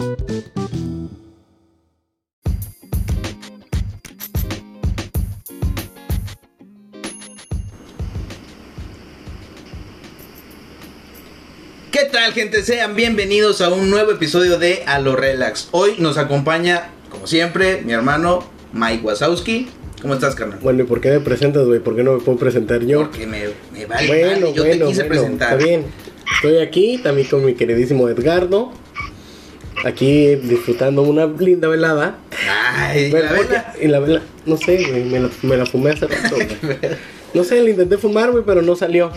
¿Qué tal gente? Sean bienvenidos a un nuevo episodio de A lo Relax. Hoy nos acompaña, como siempre, mi hermano Mike Wazowski. ¿Cómo estás, carnal? Bueno, ¿y por qué me presentas, güey? ¿Por qué no me puedo presentar yo? Porque me, me vale bueno, madre, yo bueno, te quise bueno, presentar. Está bien. Estoy aquí también con mi queridísimo Edgardo. Aquí disfrutando una linda velada. Ay, Bueno, la vela. y la vela, no sé, güey, me la, me la fumé hace rato. güey. No sé, le intenté fumar, güey, pero no salió.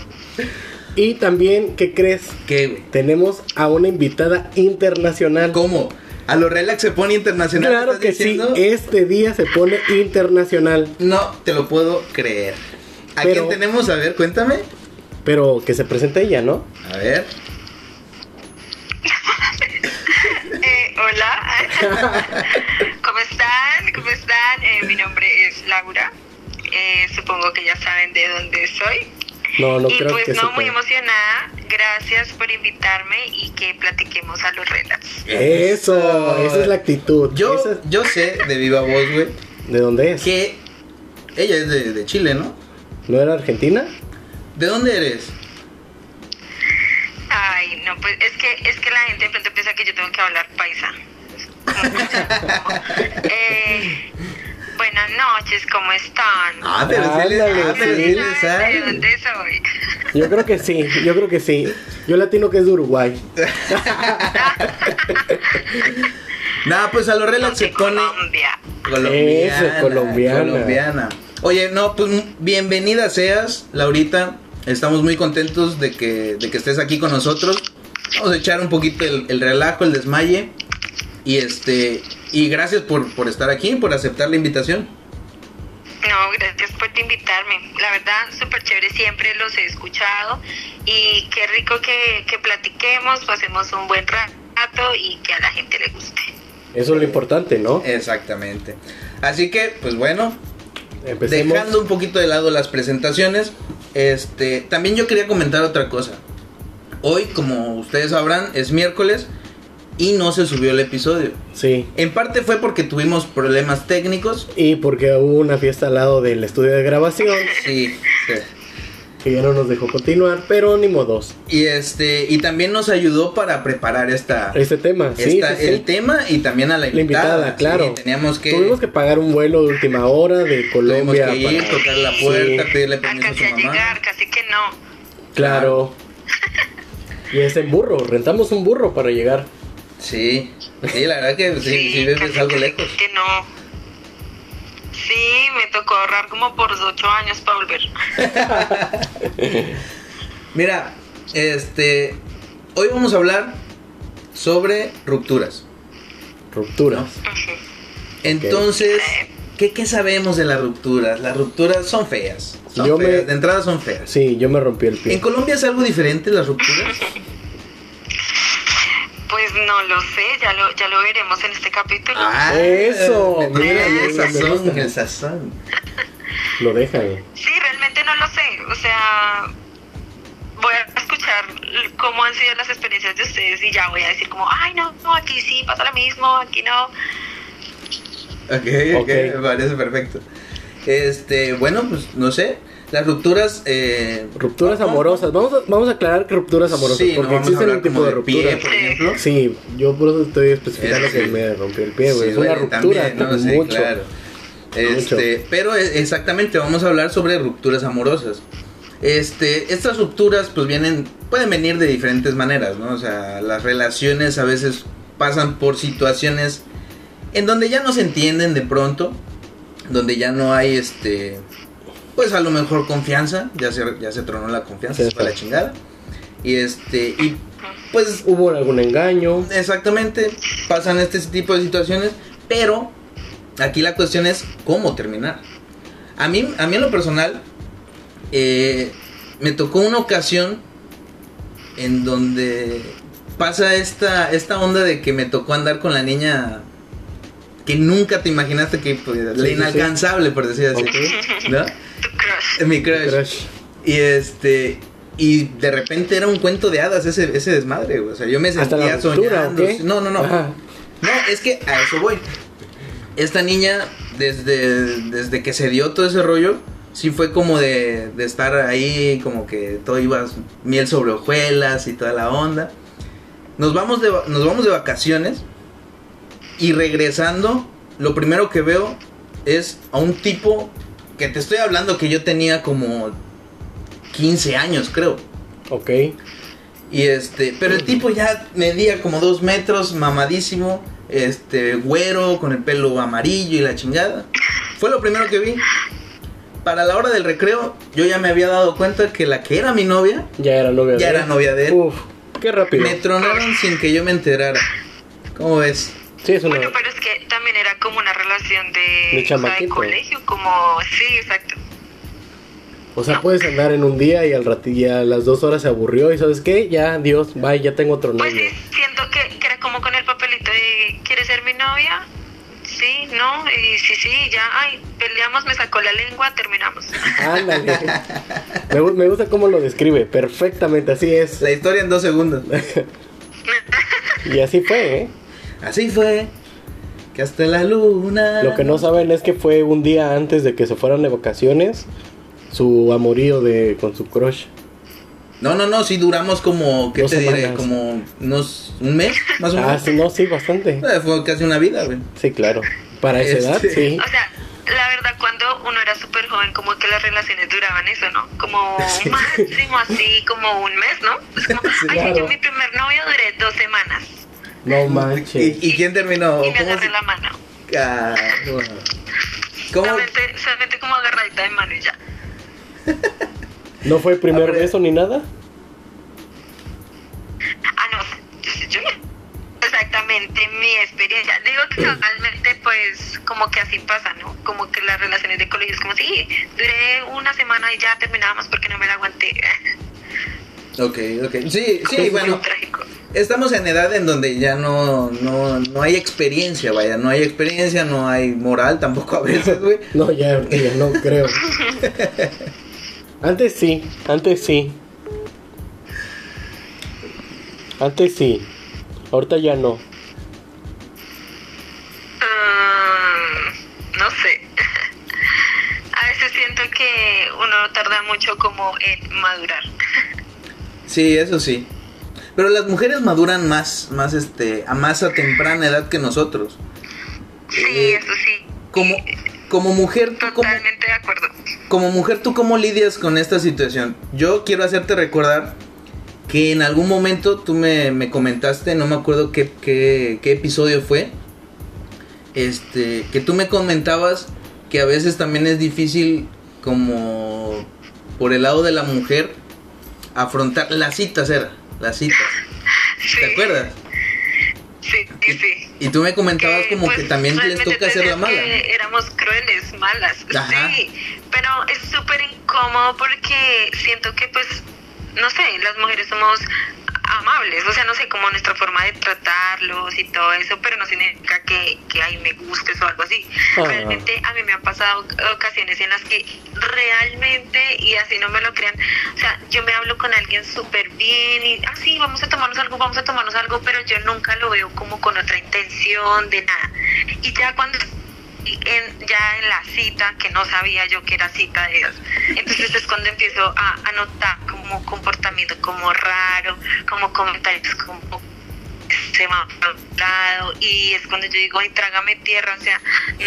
Y también, ¿qué crees? ¿Qué, güey? Tenemos a una invitada internacional. ¿Cómo? ¿A lo Relax se pone internacional? Claro ¿estás que diciendo? sí, este día se pone internacional. No te lo puedo creer. ¿A Pero- quién tenemos? A ver, cuéntame. Pero que se presente ella, ¿no? A ver. Eh, hola, ¿cómo están? ¿Cómo están? Eh, mi nombre es Laura. Eh, supongo que ya saben de dónde soy. No, no y creo pues que no, muy emocionada. Gracias por invitarme y que platiquemos a los relax. Eso, esa es la actitud. Yo, Esa yo sé de viva voz, güey, ¿De dónde es? que ella es de, de Chile, ¿no? ¿No era Argentina? ¿De dónde eres? Ay, no, pues es que es que la gente de pronto piensa que yo tengo que hablar paisa. eh, buenas noches, ¿cómo están? Ah, pero sí ah, pero sí. sí le ¿Saben sabe. ¿De dónde soy? Yo creo que sí, yo creo que sí. Yo latino que es de Uruguay. Nada, pues a lo relax se pone Colombia. colombiana. Eso, colombiana. colombiana. Oye, no, pues bienvenida seas, Laurita. Estamos muy contentos de que, de que estés aquí con nosotros. Vamos a echar un poquito el, el relajo, el desmaye. Y este, y gracias por, por estar aquí, por aceptar la invitación. No, gracias por invitarme. La verdad, súper chévere, siempre los he escuchado y qué rico que, que platiquemos, pasemos un buen rato y que a la gente le guste. Eso es lo importante, ¿no? Exactamente. Así que, pues bueno, Empecemos. dejando un poquito de lado las presentaciones, este, también yo quería comentar otra cosa. Hoy, como ustedes sabrán, es miércoles y no se subió el episodio. Sí. En parte fue porque tuvimos problemas técnicos. Y porque hubo una fiesta al lado del estudio de grabación Sí, sí. Que ya no nos dejó continuar, pero ni modos. Y este, y también nos ayudó para preparar esta, Este tema, sí, esta- sí, sí. el tema y también a la La invitada. invitada, claro. Sí, teníamos que, Tuvimos que pagar un vuelo de última hora de tuvimos Colombia. que ir, para- tocar la puerta, Sí, pedirle permiso a su a mamá. llegar, casi que no. claro. Y es en burro, rentamos un burro para llegar. Sí, sí, la verdad que sí, sí, ves, casi es algo lejos. Que no. Sí, me tocó ahorrar como por ocho años para volver. Mira, este, hoy vamos a hablar sobre rupturas. Rupturas. Entonces, ¿qué, qué sabemos de las rupturas? Las rupturas son feas. Son Yo me- feas, de entrada son feas. Sí, yo me rompí el ¿En pie. Colombia es algo diferente las rupturas? Pues no lo sé, ya lo, ya lo veremos en este capítulo. Ah, Eso, mira, el sazón, el sazón. Lo dejan. Sí, realmente no lo sé. O sea, voy a escuchar cómo han sido las experiencias de ustedes y ya voy a decir como, ay, no, no, aquí sí pasa lo mismo, aquí no. Ok, ok, Ok. me parece perfecto. Este, bueno, pues no sé. Las rupturas. Eh, Rupturas amorosas. Vamos a, vamos a aclarar que rupturas amorosas. Sí, no porque a existen un tipo de de por ejemplo. Sí, yo por eso estoy especificando Es que que- me rompió el pie, güey. Sí, es una ruptura. también, ¿no? Mucho. claro. Este, pero e- exactamente, vamos a hablar sobre rupturas amorosas. Este, estas rupturas pues vienen, pueden venir de diferentes maneras, ¿no? O sea, las relaciones a veces pasan por situaciones en donde ya no se entienden de pronto, donde ya no hay este, pues a lo mejor confianza, ya se, ya se tronó la confianza, Sí, se fue la chingada. Y este, y pues Hubo algún engaño. Exactamente, pasan este tipo de situaciones, pero aquí la cuestión es cómo terminar. A mí, a mí en lo personal, eh, me tocó una ocasión en donde pasa esta, esta onda de que me tocó andar con la niña que nunca te imaginaste que pudiera, Sí, la sí. inalcanzable, por decir así. ¿no? Tu crush. Mi crush. Y este. Y de repente era un cuento de hadas ese, ese desmadre, güey. O sea, yo me Hasta sentía la soñando. No, no, no. Ajá. No, es que a eso voy. Esta niña, desde, desde que se dio todo ese rollo, sí fue como de, de estar ahí, como que todo iba miel sobre hojuelas y toda la onda. Nos vamos de, nos vamos de vacaciones y regresando, lo primero que veo es a un tipo que te estoy hablando que yo tenía como 15 años, creo. Ok. Y este, pero el tipo ya medía como dos metros, mamadísimo, este, güero, con el pelo amarillo y la chingada. Fue lo primero que vi. Para la hora del recreo, yo ya me había dado cuenta que la que era mi novia, Ya era novia ya de era él. novia de él. Uf, qué rápido. Me tronaron sin que yo me enterara. ¿Cómo ves? Sí, es una. Bueno, pero es que también era como una relación de, De o sea, de colegio, como, sí, exacto. O sea, puedes andar en un día y al ratilla a las dos horas se aburrió y ¿sabes qué? Ya, Dios, bye, ya tengo otro Pues novio. sí, siento que, que era como con el papelito de, ¿quieres ser mi novia? Sí, no, y sí, sí, ya, ay, peleamos, me sacó la lengua, terminamos. Ándale. me, me gusta cómo lo describe, perfectamente, así es. La historia en dos segundos. Y así fue, ¿eh? Así fue. Que hasta la luna. Lo que no saben es que fue un día antes de que se fueran de vacaciones su amorío de con su crush. No, no, no, sí duramos como, ¿qué Dos te diré? semanas. Como unos, un mes, más o Ah, menos. sí, no, sí, bastante. Eh, Fue casi una vida, güey. Sí, claro. Para esa edad, Este- sí. O sea, la verdad, cuando uno era súper joven, como que las relaciones duraban eso, ¿no? Como Sí. máximo así, como un mes, ¿no? Es como, Sí, ay, claro. yo mi primer novio duré dos semanas No manches. ¿Y, y quién terminó? y me ¿Cómo agarré se- la mano. Ah, ¿Cómo? Solamente, solamente como agarradita de mano y ya. ¿No fue primer Hombre. beso ni nada? Ah, no, yo, yo no- exactamente mi experiencia. Digo que normalmente, pues, como que así pasa, ¿no? Como que las relaciones de colegio es como, sí, duré una semana y ya terminamos porque no me la aguanté. Ok, ok. Sí, sí, bueno. Estamos en edad en donde ya no, no, no hay experiencia, vaya. No hay experiencia, no hay moral tampoco a veces, güey. No, ya, ahorita ya no creo. Antes sí, antes sí. Antes sí. Ahorita ya no. Mm, no sé. A veces siento que uno tarda mucho como en madurar. Sí, eso sí. Pero las mujeres maduran más, más este, a más a temprana edad que nosotros. Sí, Eh, eso sí. Como, como mujer, ¿tú de acuerdo. como mujer, ¿tú cómo lidias con esta situación? Yo quiero hacerte recordar que en algún momento tú me, me comentaste, no me acuerdo qué, qué, qué episodio fue, este, que tú me comentabas que a veces también es difícil como por el lado de la mujer afrontar las citas era, las citas. Sí, ¿Te acuerdas? Sí, sí, sí. Y tú me comentabas como pues, que también les realmente toca hacer la mala. que éramos crueles, malas. Ajá. Sí, pero es súper incómodo porque siento que, pues, no sé, las mujeres somos amables, o sea, no sé, como nuestra forma de tratarlos y todo eso, pero no significa que, que ay, me gustes o algo así. Ah. Realmente a mí me han pasado ocasiones en las que realmente, y así no me lo crean, o sea, yo me hablo con alguien súper bien y, ah, sí, vamos a tomarnos algo, vamos a tomarnos algo, pero yo nunca lo veo como con otra intención de nada. Y ya cuando en, ya en la cita, que no sabía yo que era cita de ellos. Entonces es cuando empiezo a, a notar como comportamiento como raro, como comentarios como se va a lado y es cuando yo digo, ay, trágame tierra, o sea,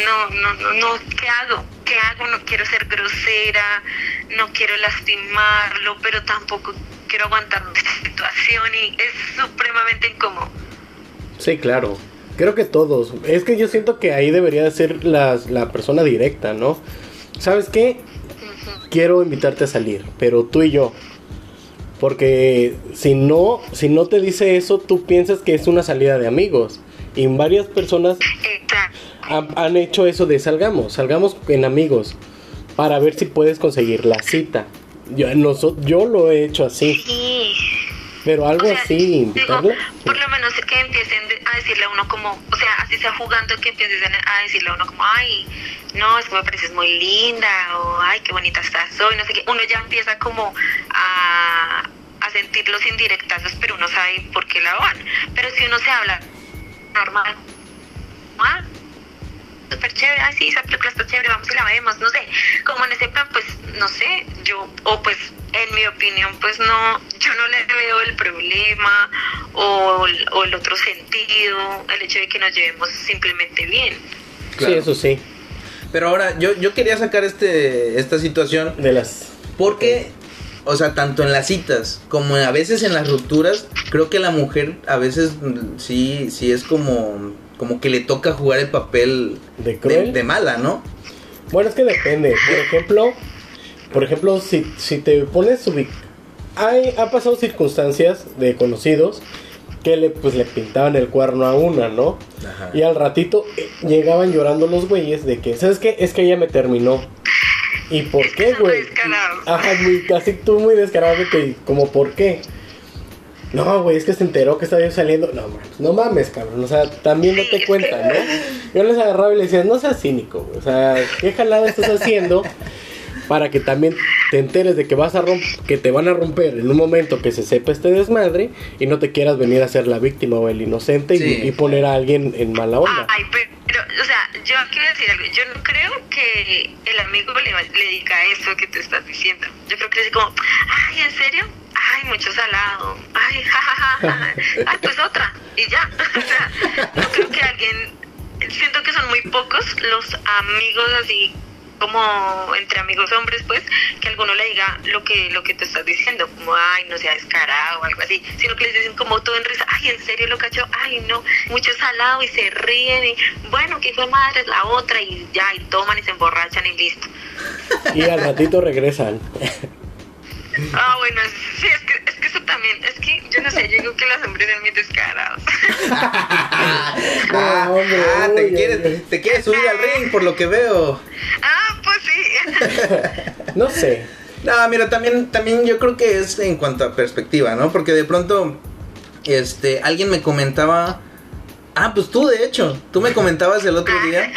no, no, no, no, ¿qué hago? ¿Qué hago? No quiero ser grosera, no quiero lastimarlo, pero tampoco quiero aguantar esta situación y es supremamente incómodo. Sí, claro. Creo que todos. Es que yo siento que ahí debería de ser las- la persona directa, ¿no? ¿Sabes qué? Quiero invitarte a salir, pero tú y yo. Porque si no, si no te dice eso, tú piensas que es una salida de amigos. Y varias personas han, han hecho eso de salgamos, salgamos en amigos. Para ver si puedes conseguir la cita. Yo, noso- yo lo he hecho así. Sí. Pero algo O sea, así, digo, por lo menos que empiecen de- decirle a uno como, o sea, así sea jugando, que empiecen a decirle a uno como, ay, no, es que me pareces muy linda, o ay, qué bonita estás hoy, no sé qué. Uno ya empieza como a, a sentir los indirectazos, pero uno sabe por qué la van. Pero si uno se habla normal, ah, súper chévere, ah, sí, esa película está chévere, vamos y la vemos, no sé, como en ese plan, pues, no sé, yo, o pues, en mi opinión, pues no, yo no le veo el problema o, o el otro sentido, el hecho de que nos llevemos simplemente bien. Sí, eso sí. Pero ahora, yo, yo quería sacar este, esta situación. De las... Porque, o sea, tanto en las citas como a veces en las rupturas, creo que la mujer a veces mm, sí, sí es como, como que le toca jugar el papel ¿De de, cruel? de mala, ¿no? Bueno, es que depende. Por ejemplo, por ejemplo, si, si te pones ubic... Hay, ha pasado circunstancias de conocidos que le, pues, le pintaban el cuerno a una, ¿no? Ajá. Y al ratito eh, llegaban llorando los güeyes de que, ¿sabes qué? Es que ella me terminó. ¿Y por qué, güey? Ajá, muy, casi tú muy descarado de que, como, ¿por qué? No, güey, es que se enteró que estaba yo saliendo. No, mames, no mames, cabrón. O sea, también es que- cuenta, ¿no? Yo les agarraba y les decía, no seas cínico, güey. O sea, ¿qué jalada estás haciendo para que también te enteres de que vas a romp que te van a romper en un momento que se sepa este desmadre y no te quieras venir a ser la víctima o el inocente y- Sí. y, poner a alguien en mala onda? Ay, pero, o sea, yo quiero decir algo. Yo no creo que el amigo le, le diga eso que te estás diciendo. Yo creo que es como, ay, ¿en serio? Ay, mucho salado. Ay, jajaja. Ay, pues otra. Y ya. O sea, no creo que alguien. Siento que son muy pocos los amigos así como entre amigos hombres pues que alguno le diga lo que lo que te estás diciendo como ay no sea descarado o algo así sino que les dicen como todo en risa ay en serio lo cachó ay no mucho salado y se ríen y bueno que fue madre la otra y ya y toman y se emborrachan y listo Y al ratito regresan. ah bueno es- sí es que es que eso también es que yo no sé yo digo que los hombres son muy descarados Ah, hombre, ah, te, uy, quieres, te quieres subir al ring por lo que veo. ah pues sí No sé. No, mira, también, también yo creo que es en cuanto a perspectiva, ¿no? Porque de pronto, este, alguien me comentaba, ah, pues tú de hecho, tú me comentabas el otro día,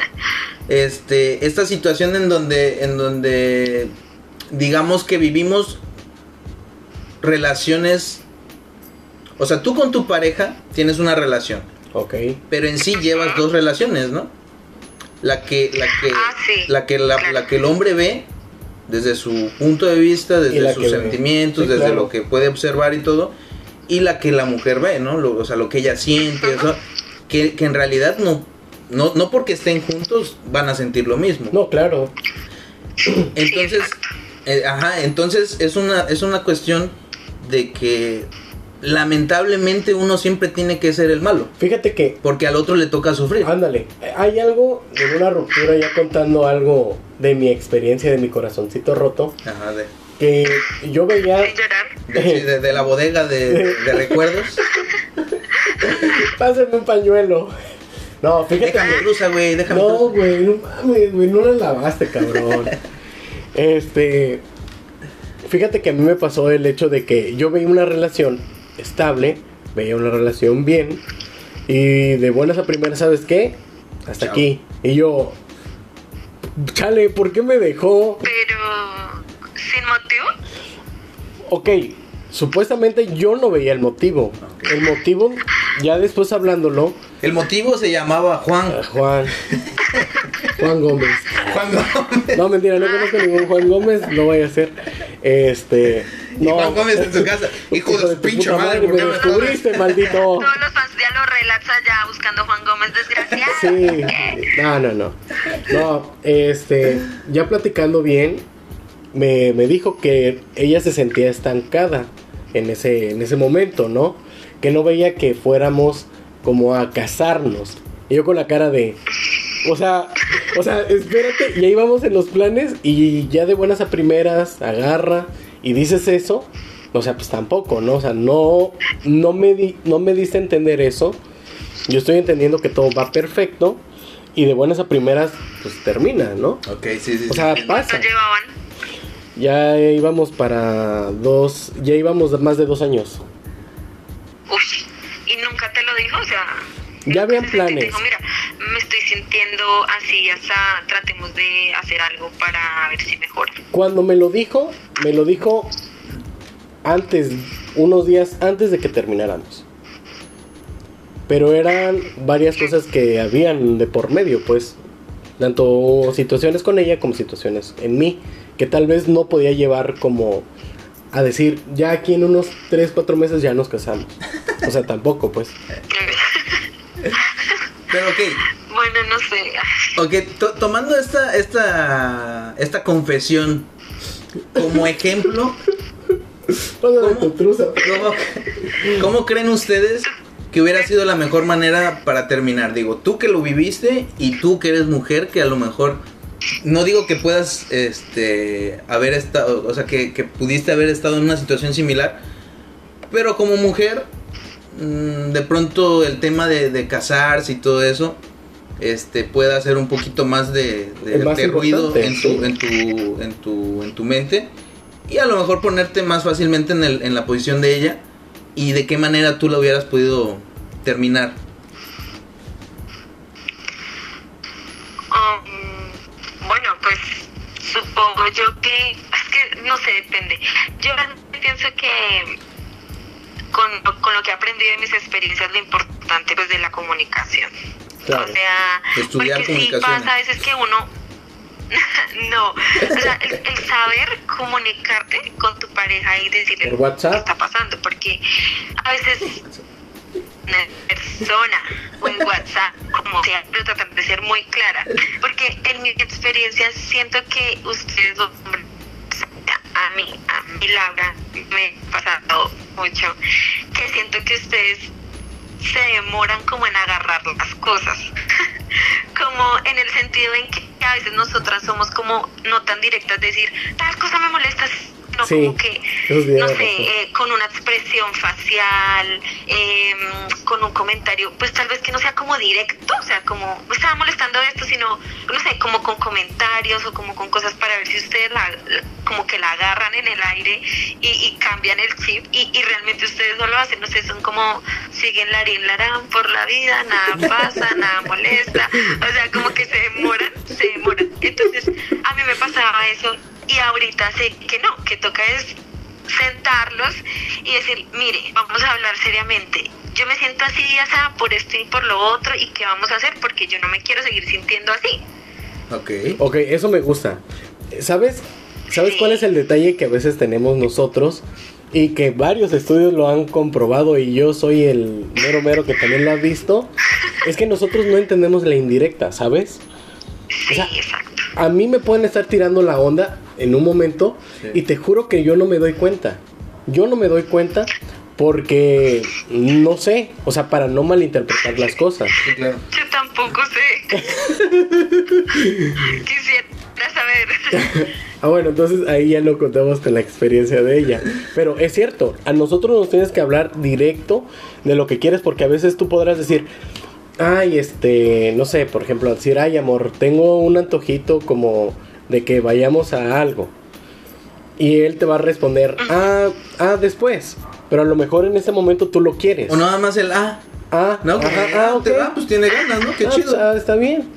este, esta situación en donde, en donde, digamos que vivimos relaciones, o sea, tú con tu pareja tienes una relación, Ok. pero en sí llevas dos relaciones, ¿no? La que, la que, Ah, sí, la que, la, la que el hombre ve desde su punto de vista, desde sus sentimientos, Sí, desde claro. lo que puede observar y todo, y la que la mujer ve, ¿no? Lo- o sea, lo que ella siente, eso, que, que en realidad no, no, no porque estén juntos van a sentir lo mismo. No, claro. Entonces, eh, ajá, entonces es una, es una cuestión de que lamentablemente uno siempre tiene que ser el malo, Fíjate que porque al otro le toca sufrir. Ándale, hay algo de una ruptura, ya contando algo de mi experiencia, de mi corazoncito roto, Ajá, de, que yo veía, de, sí, de- de la bodega de, de recuerdos. pásenme un pañuelo. No, fíjate Déjame cruza, güey, déjame No, güey, no mames, güey, no la lavaste, cabrón. Este, fíjate que a mí me pasó el hecho de que yo veía una relación estable, veía una relación bien, y de buenas a primeras, ¿sabes qué? Hasta Chao. aquí. Y yo, chale, ¿por qué me dejó? pero sin motivo Ok, supuestamente yo no veía el motivo. El motivo, ya después hablándolo, El motivo se llamaba Juan. ah, Juan. Juan Gómez. Juan Gómez. No, mentira, no conozco ningún Juan Gómez, no vaya a ser. Este. Y No. Juan Gómez en su casa. Hijo, de su pinche puta madre, ¿por me qué me descubriste, maldito. todos los fans de los relax allá buscando a Juan Gómez desgraciado Sí. No, no, no. No, este. Ya platicando bien, me, me dijo que ella se sentía estancada en ese, en ese momento, ¿no? Que no veía que fuéramos como a casarnos. Y yo con la cara de. O sea, o sea, espérate, y ahí vamos en los planes y ya de buenas a primeras agarra y dices eso. O sea, pues tampoco, ¿no? O sea, no, no, me, di, no me diste a entender eso. Yo estoy entendiendo que todo va perfecto y de buenas a primeras, pues termina, ¿no? Ok, sí, sí. O sí. sea, ¿Y cuánto pasa. llevaban? Ya íbamos para dos, ya íbamos más de dos años. Uy, y nunca te lo dijo, o sea. Ya habían planes. Dijo, mira, me estoy sintiendo así, hasta tratemos de hacer algo para ver si mejora. Cuando me lo dijo, me lo dijo antes, unos días antes de que termináramos. pero eran varias cosas que habían de por medio, pues, tanto situaciones con ella como situaciones en mí, que tal vez no podía llevar como a decir, ya aquí en unos 3, 4 meses ya nos casamos. O sea, tampoco, pues. Pero ok. Bueno, no sé. Ok, tomando esta, esta, esta confesión como ejemplo, ¿cómo, creen ustedes que hubiera sido la mejor manera para terminar? Digo, tú que lo viviste y tú que eres mujer que a lo mejor no digo que puedas este haber estado, o sea, que, pudiste haber estado en una situación similar, pero como mujer, mm, de pronto el tema de, casarse y todo eso, este puede hacer un poquito más de, ruido en tu, en, tu, en, tu, en tu mente y a lo mejor ponerte más fácilmente en, el, en la posición de ella y de qué manera tú lo hubieras podido terminar. supongo yo que, es que no sé, depende. Yo pienso que con, con lo que he aprendido de mis experiencias, lo importante pues de la comunicación. O sea, porque sí pasa a veces que uno no, o sea, el, saber comunicarte con tu pareja y decirle que está pasando, porque a veces persona o en WhatsApp, como sea, pero tratar de ser muy clara. Porque en mi experiencia siento que ustedes los hombres, a mí, a mí Laura, me ha pasado mucho, que siento que ustedes se demoran como en agarrar las cosas. como en el sentido en que a veces nosotras somos como no tan directas, decir, tal cosa me molesta, como que, no sé, eh, con una expresión facial, em, con un comentario, pues tal vez que no sea como directo, o sea, como, me estaba molestando esto, sino, no sé, como con comentarios o como con cosas para ver si ustedes la, como que la agarran en el aire y, cambian el chip y, y, realmente ustedes no lo hacen, no sé, son como, siguen larín larán por la vida, nada pasa, nada molesta, o sea, como que se demoran, se demoran. Entonces, a mí me pasaba eso y ahorita sé que no, que toca es sentarlos y decir, mire, vamos a hablar seriamente. Yo me siento así, ya por esto y por lo otro, y qué vamos a hacer, porque yo no me quiero seguir sintiendo así. Ok. Ok, eso me gusta. ¿Sabes? ¿Sabes cuál es el detalle que a veces tenemos nosotros? Y que varios estudios lo han comprobado y yo soy el mero mero que también lo ha visto. es que nosotros no entendemos la indirecta, ¿sabes? Sí, exacto. A mí me pueden estar tirando la onda en un momento y te juro que yo no me doy cuenta. Yo no me doy cuenta porque no sé, o sea, para no malinterpretar las cosas. Yo tampoco sé. Quisiera saber. ah, bueno, entonces ahí ya lo contamos con la experiencia de ella. Pero es cierto, a nosotros nos tienes que hablar directo de lo que quieres porque a veces tú podrás decir, ay, este, no sé, por ejemplo, decir, ay, amor, tengo un antojito como de que vayamos a algo. Y él te va a responder, ah, ah, después. Pero a lo mejor en ese momento tú lo quieres. O nada más el ah. Ah, no, ajá, ah, okay. ah, pues tiene ganas, ¿no? Qué ah, chido. Ah, está bien.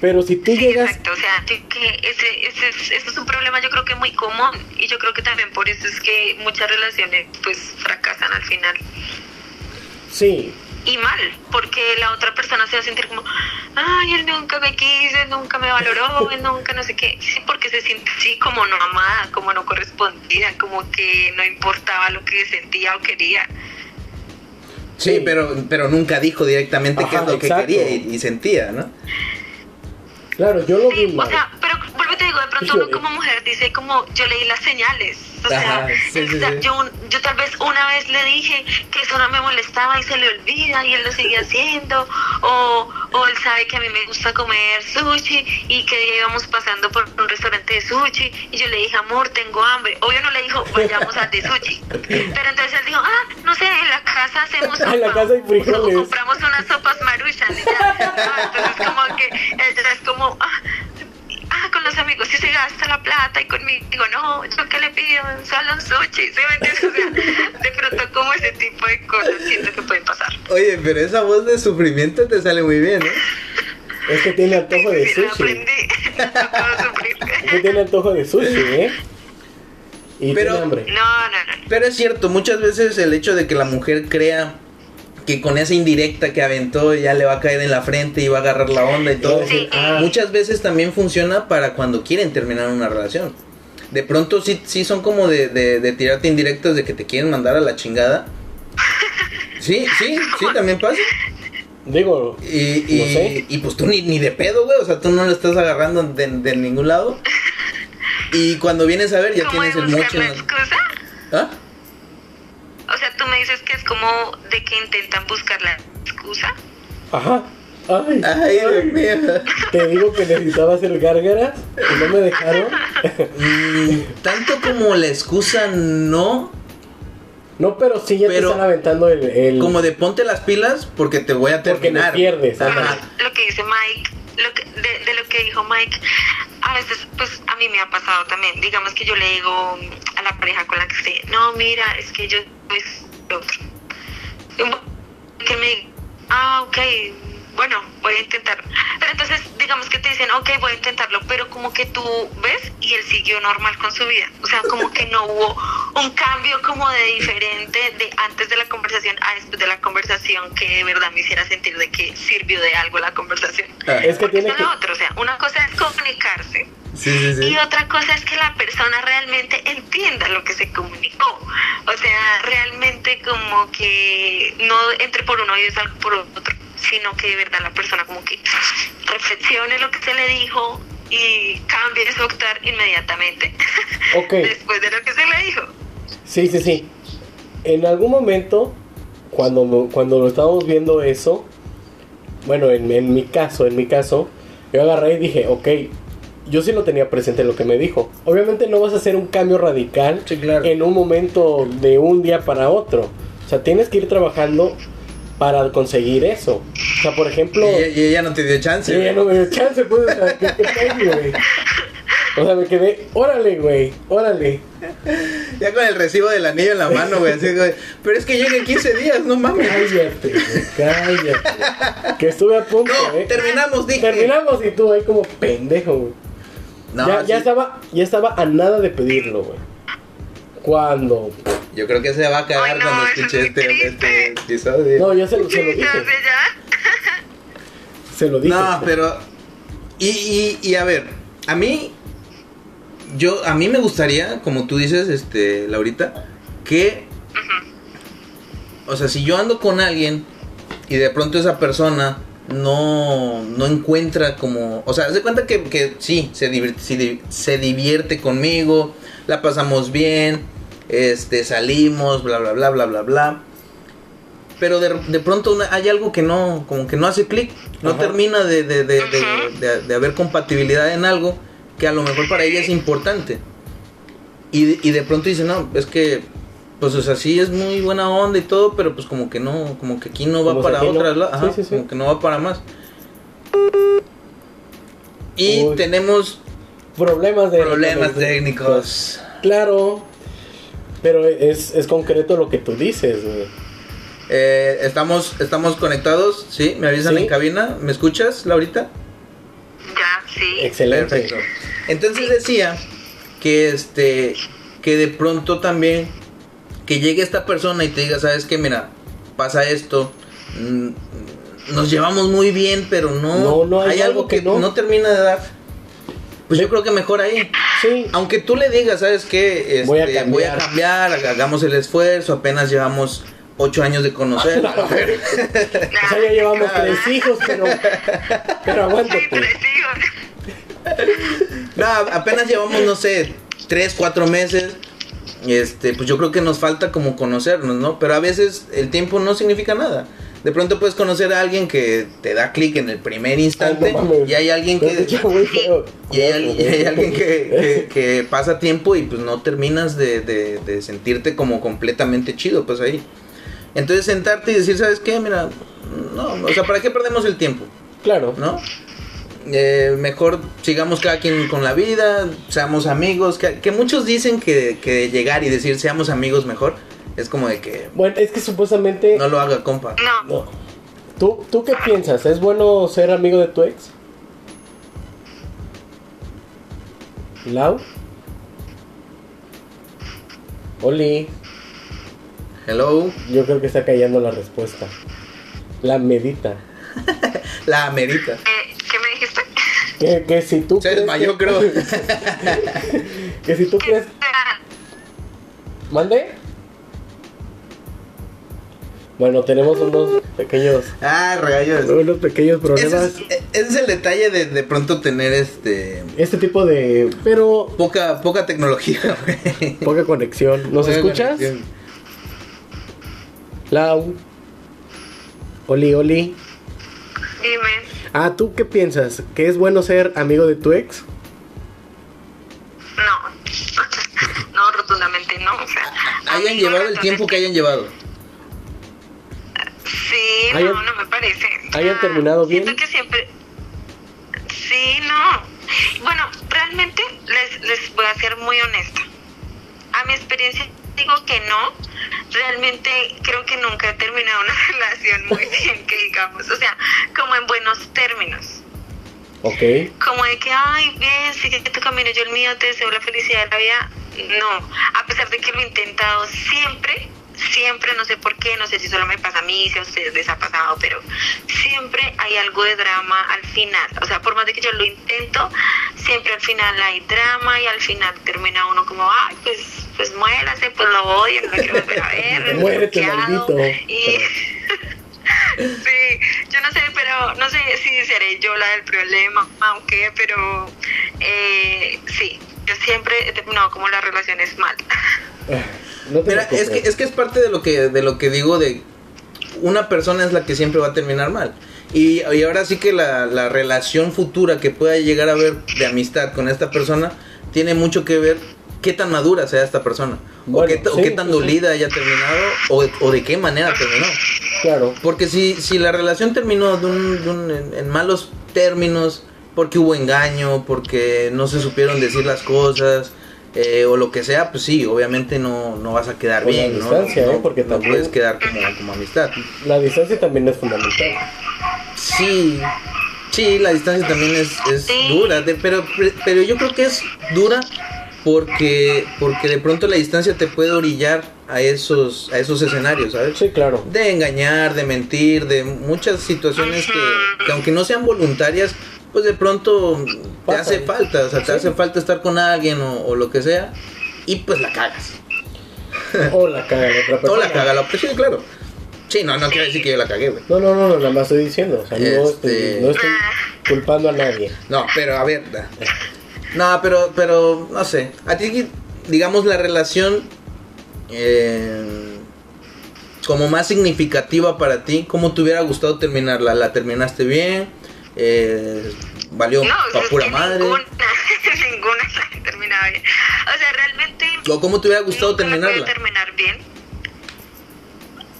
Pero si tú llegas... Exacto, o sea, que ese, ese, ese, es un problema yo creo que muy común y yo creo que también por eso es que muchas relaciones pues fracasan al final. Sí, y mal, porque la otra persona se va a sentir como, ay, él nunca me quiso, nunca me valoró, nunca no sé qué. Sí, porque se siente así como no amada, como no correspondida, como que no importaba lo que sentía o quería. Sí, pero, pero nunca dijo directamente qué es lo que quería y, sentía, ¿no? Claro, yo lo vi O sea, pero vuelvo te digo, de pronto uno como mujer dice como, yo leí las señales o sea, Yo, yo tal vez una vez le dije que eso no me molestaba y se le olvida y él lo sigue haciendo. O, o él sabe que a mí me gusta comer sushi y que íbamos pasando por un restaurante de sushi y yo le dije, amor, tengo hambre. Obvio no le dijo, vayamos al de sushi. Pero entonces él dijo, ah, no sé, en la casa hacemos sopa. En la casa hay frijoles. O compramos unas sopas maruchan. Y ya. entonces como que es como, ah, ah, con los amigos sí se gasta la plata y conmigo no, yo que le sushi, ¿sí me entiendes? O sea, de pronto como ese tipo de cosas siento que pueden pasar. Oye, pero esa voz de sufrimiento te sale muy bien, ¿eh? Es que tiene antojo de sushi. aprendí, es que tiene antojo de sushi, ¿eh? Y pero, tiene hambre. No, no, no. Pero es cierto, muchas veces el hecho de que la mujer crea que con esa indirecta que aventó ya le va a caer en la frente y va a agarrar la onda y todo. Ah. Muchas veces también funciona para cuando quieren terminar una relación. De pronto sí, sí son como de, de, de tirarte indirectas de que te quieren mandar a la chingada. Sí, sí, sí, también pasa. Digo, Y, y, No sé. y pues tú ni, ni de pedo, güey. O sea, tú no lo estás agarrando de, de ningún lado. Y cuando vienes a ver, ya ¿Cómo de tienes el mocho la en la- excusa? ¿Ah? O sea, tú me dices que es como de que intentan buscar la excusa. ajá. Ay, Ay, Dios mío. te digo que necesitaba hacer gárgaras y no me dejaron. Mm, tanto como la excusa no, No, pero sí ya Pero- te están aventando el. el- como de ponte las pilas porque te voy a Porque me terminar. pierdes, Ajá. lo que dice Mike, lo que, de, de lo que dijo Mike, a veces, pues a mí me ha pasado también. Digamos que yo le digo a la pareja con la que esté, no, mira, es que yo es otro. Que me diga, ah, ok, bueno, voy a intentar. Pero entonces, digamos que te dicen, ok, voy a intentarlo, pero como que tú ves y él siguió normal con su vida. O sea, como que no hubo un cambio como de diferente de antes de la conversación a después de la conversación que de verdad me hiciera sentir de que sirvió de algo la conversación. Ah, Es que tiene que. es lo otro, o sea, una cosa es comunicarse Sí, sí, sí. y otra cosa es que la persona realmente entienda lo que se comunicó. O sea, realmente como que no entre por uno y salga por otro, sino que de verdad la persona como que reflexione lo que se le dijo y cambie su actuar inmediatamente Ok. después de lo que se le dijo. Sí, sí, sí. En algún momento, cuando, lo- cuando lo estábamos viendo eso, bueno, en, en mi caso, en mi caso, yo agarré y dije, ok, yo sí lo tenía presente lo que me dijo. Obviamente no vas a hacer un cambio radical Sí, claro. en un momento de un día para otro. O sea, tienes que ir trabajando para conseguir eso. O sea, por ejemplo... Y, y ella no te dio chance. Sí, ya no me dio chance, pues, o sea, ¿qué, qué güey? O sea, me quedé, órale, güey, órale. Ya con el recibo del anillo en la mano, güey. Así, güey. Pero es que llega en 15 días, no mames. Cállate, güey, cállate. Que estuve a punto, No, eh. terminamos, dije. Terminamos y tú ahí como pendejo, güey. No, ya, ya estaba, ya estaba a nada de pedirlo, güey. Cuando. Yo creo que se va a cagar Ay, no, cuando es escuche este, este episodio. No, yo se, lo- se lo Sí, dije. Se lo dije. No, pero. Y, y, y a ver, a mí. Yo, a mí me gustaría, como tú dices, este, Laurita, que. O sea, si yo ando con alguien y de pronto esa persona no, no encuentra como. O sea, se cuenta que, que sí, se divierte, se divierte conmigo, la pasamos bien, este, salimos, bla, bla, bla, bla, bla, bla. Pero de, de pronto una- hay algo que no, como que no hace clic, no Ajá. termina de, de, de, de- Ajá. de- de haber compatibilidad en algo que a lo mejor para ella es importante. Y, de- y de pronto dice, no, es que, pues, o sea, sí es muy buena onda y todo, pero pues como que no, como que aquí no va Como para aquí no. ajá, Sí, sí, sí. como que no va para más. Y Uy. tenemos Problemas de. problemas técnicos. Claro. Pero es, es concreto lo que tú dices, güey. Eh, estamos, estamos conectados, ¿sí? ¿Me avisan Sí. en cabina? ¿Me escuchas, Laurita? Ya, sí. Excelente. Perfecto. Entonces decía que este que de pronto también que llegue esta persona y te diga, "¿Sabes qué? Mira, pasa esto. mm, Nos llevamos muy bien, pero no, No, no, hay hay, algo algo que, que no. no. termina de dar." Pues yo creo que mejor ahí. Sí. Aunque tú le digas, ¿sabes qué? Este, Voy a voy a cambiar. hagamos el esfuerzo, apenas llevamos ocho años de conocer. O sea, ya llevamos tres hijos, pero. Pero Sí, aguántate. tres hijos. No, apenas llevamos, no sé, tres, cuatro meses. Este, pues yo creo que nos falta como conocernos, ¿no? Pero a veces el tiempo no significa nada. De pronto puedes conocer a alguien que te da clic en el primer instante Ay, no mames. y hay alguien que y hay, y hay alguien que, que- que pasa tiempo y pues no terminas de, de- de sentirte como completamente chido, pues ahí. Entonces sentarte y decir, ¿sabes qué? Mira, no, o sea, ¿para qué perdemos el tiempo? Claro. ¿no? Eh, mejor sigamos cada quien con la vida, seamos amigos, que, que muchos dicen que, que llegar y decir seamos amigos mejor, es como de que Bueno, es que supuestamente. no lo haga compa. No, No. ¿Tú, ¿Tú qué piensas? ¿Es bueno ser amigo de tu ex? ¿Lau? Oli. Hello. Yo creo que está callando la respuesta. La medita. la medita. Eh, ¿Qué me dijiste? Que, que si tú Se desmayó, creo. que si tú crees... ¿Mande? Bueno, tenemos unos pequeños... Ah, regallos. Unos pequeños Ese problemas. es, ese es el detalle de de pronto tener este... Este tipo de... Pero... Poca, poca tecnología, güey. Poca conexión. ¿Nos Poca escuchas? conexión. Lau. Oli, Oli. Dime. Ah, ¿tú qué piensas? ¿Que es bueno ser amigo de tu ex? No. no, rotundamente no. O sea, Hayan llevado el entonces, tiempo que hayan llevado. Sí, Hayan- no, no me parece. hayan terminado bien. Siento que siempre. Sí, no. Bueno, realmente les, les voy a ser muy honesta. A mi experiencia digo que no. Realmente creo que nunca he terminado una relación muy bien, que digamos. O sea, como en buenos términos. Ok. Como de que, ay, bien, sigue tu camino, yo el mío, te deseo la felicidad de la vida. No, a pesar de que lo he intentado siempre, siempre, no sé por qué, no sé si solo me pasa a mí, si a ustedes les ha pasado, pero siempre hay algo de drama al final. O sea, por más de que yo lo intento, siempre al final hay drama y al final termina uno como, ay, pues, pues muérase, pues lo odio, no quiero volver a ver. Muérete, bloqueado". maldito. Y... Sí, yo no sé, pero no sé si seré yo la del problema, aunque, pero eh, sí, yo siempre he terminado como las relaciones mal. No Mira, es que, es que es parte de lo que, de lo que digo de una persona es la que siempre va a terminar mal. Y, y ahora sí que la, la relación futura que pueda llegar a haber de amistad con esta persona tiene mucho que ver qué tan madura sea esta persona. Bueno, o, qué, o tan sí. dolida haya terminado o, o de qué manera terminó. Claro. Porque si, si la relación terminó de un, de un- en, en malos términos, porque hubo engaño, porque no se supieron decir las cosas, eh, o lo que sea, pues sí, obviamente no, no vas a quedar la bien, ¿no? distancia, no, ¿eh? Porque no también- puedes quedar como, como amistad. La distancia también es fundamental. Sí, sí, la distancia también es, es dura, de- pero, pero yo creo que es dura porque, porque de pronto la distancia te puede orillar a esos, a esos escenarios, ¿sabes? Sí, claro. de engañar, de mentir, de muchas situaciones que, que aunque no sean voluntarias, pues de pronto te hace falta, o sea, te hace falta estar con alguien o, o lo que sea, y pues la cagas. O la caga la otra O persona. la caga la pues sí, claro. Sí, no, no quiero decir que yo la cagué, güey. No, no, no, no, nada más estoy diciendo. O sea, no, Este- estoy, no estoy culpando a nadie. No, pero a ver. da- No, pero, pero, no sé. A ti, digamos, la relación eh, como más significativa para ti, ¿cómo te hubiera gustado terminarla? ¿La terminaste bien? Eh, ¿Valió No, pura madre? ninguna, ninguna terminado bien. O sea, realmente... ¿O cómo te hubiera gustado terminarla? terminar bien.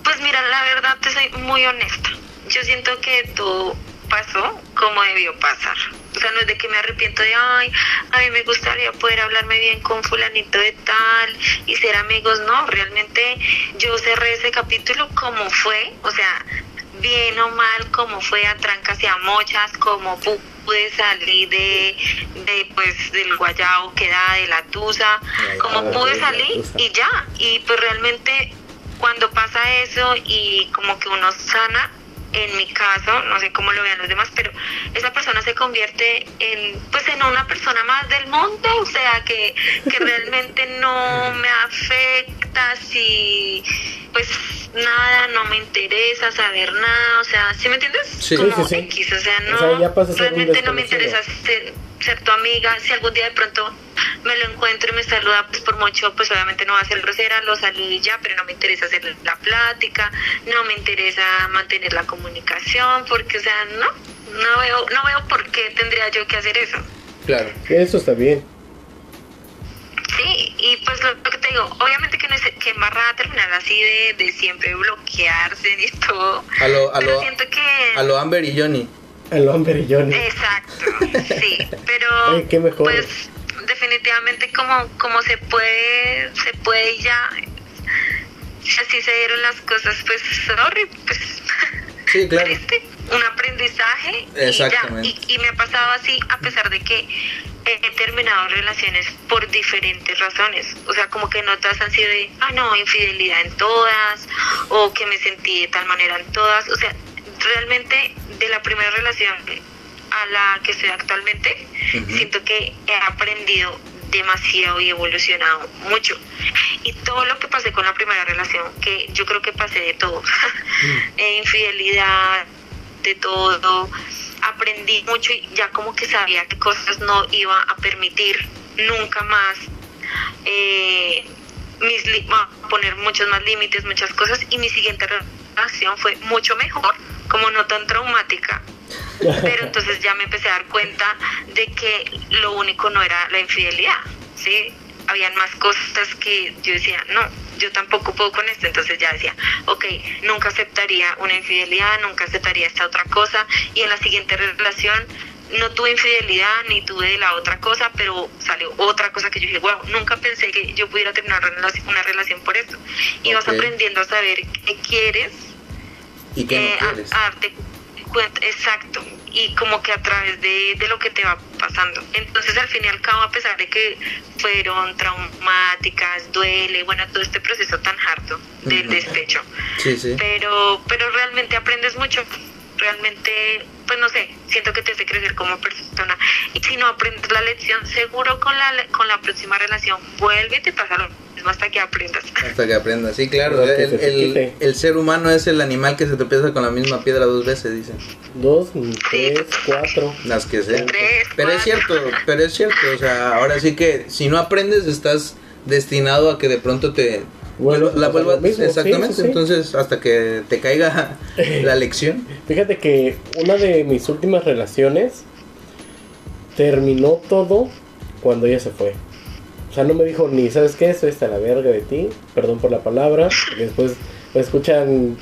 Pues mira, la verdad te soy muy honesta. Yo siento que todo pasó como debió pasar. O sea, no es de que me arrepiento de, ay, a mí me gustaría poder hablarme bien con fulanito de tal y ser amigos. No, realmente yo cerré ese capítulo como fue, o sea, bien o mal, como fue a trancas y a mochas, como pu- pude salir de, de pues del guayao que da de la tusa, como pude salir y ya. Y pues realmente cuando pasa eso y como que uno sana, en mi caso, no sé cómo lo vean los demás, pero esa persona se convierte en pues en una persona más del mundo, o sea que, que realmente no me afecta si pues nada, no me interesa saber nada, o sea, ¿sí me entiendes? Sí. Como Sí. X, o sea, no, O sea, ya pasa realmente no me interesa ser, ser tu amiga, si algún día de pronto me lo encuentro y me saluda, pues por mucho, pues obviamente no va a ser grosera, lo saludo y ya, pero no me interesa hacer la plática, no me interesa mantener la comunicación, porque, o sea, no, no veo, no veo por qué tendría yo que hacer eso. Claro. Eso está bien. Sí, y pues lo, lo que te digo, obviamente que no es que embarrada terminar así de, de siempre bloquearse y todo, A lo, a pero lo, siento que... a lo Amber y Johnny. El hombre y Johnny. Exacto, sí, pero Ay, qué mejor. pues definitivamente como como se puede se puede ya si así se dieron las cosas, pues sorry, pues Sí, claro. triste, un aprendizaje mensaje y ya. Y, me ha pasado así a pesar de que he terminado relaciones por diferentes razones. O sea, como que notas han sido de, ah, no, infidelidad en todas, o que me sentí de tal manera en todas. O sea, realmente de la primera relación a la que estoy actualmente, siento que he aprendido demasiado y evolucionado mucho. Y todo lo que pasé con la primera relación, que yo creo que pasé de todo, mm. infidelidad, de todo, aprendí mucho y ya como que sabía que cosas no iba a permitir nunca más. Eh, mis poner muchos más límites, muchas cosas y mi siguiente relación fue mucho mejor, como no tan traumática, pero entonces ya me empecé a dar cuenta de que lo único no era la infidelidad, ¿sí? Habían más cosas que yo decía, no, yo tampoco puedo con esto, entonces ya decía, ok, nunca aceptaría una infidelidad, nunca aceptaría esta otra cosa, y en la siguiente relación no tuve infidelidad ni tuve la otra cosa, pero salió otra cosa que yo dije, wow, nunca pensé que yo pudiera terminar una relación por esto. Y vas aprendiendo a saber qué quieres y qué no eh, quieres. A, exacto, y como que a través de, de, lo que te va pasando. Entonces al fin y al cabo, a pesar de que fueron traumáticas, duele, bueno, todo este proceso tan harto del despecho, sí, sí. pero, pero realmente aprendes mucho, realmente, pues no sé, siento que te hace crecer como persona. Y si no aprendes la lección, seguro con la, con la próxima relación vuelve y te pasa lo hasta que aprendas. Hasta que aprendas, sí, claro. El, ser humano es el animal que se tropieza con la misma piedra dos veces, dicen. Dos, tres, cuatro. Las que sean. pero es cierto, pero es cierto. O sea, ahora sí que si no aprendes, estás destinado a que de pronto te. la vuelvas exactamente entonces hasta que te caiga la lección fíjate que una de mis últimas relaciones terminó todo cuando ella se fue o sea, no me dijo ni, ¿sabes qué? Estoy hasta la verga de ti. Perdón por la palabra. Y después me escuchan.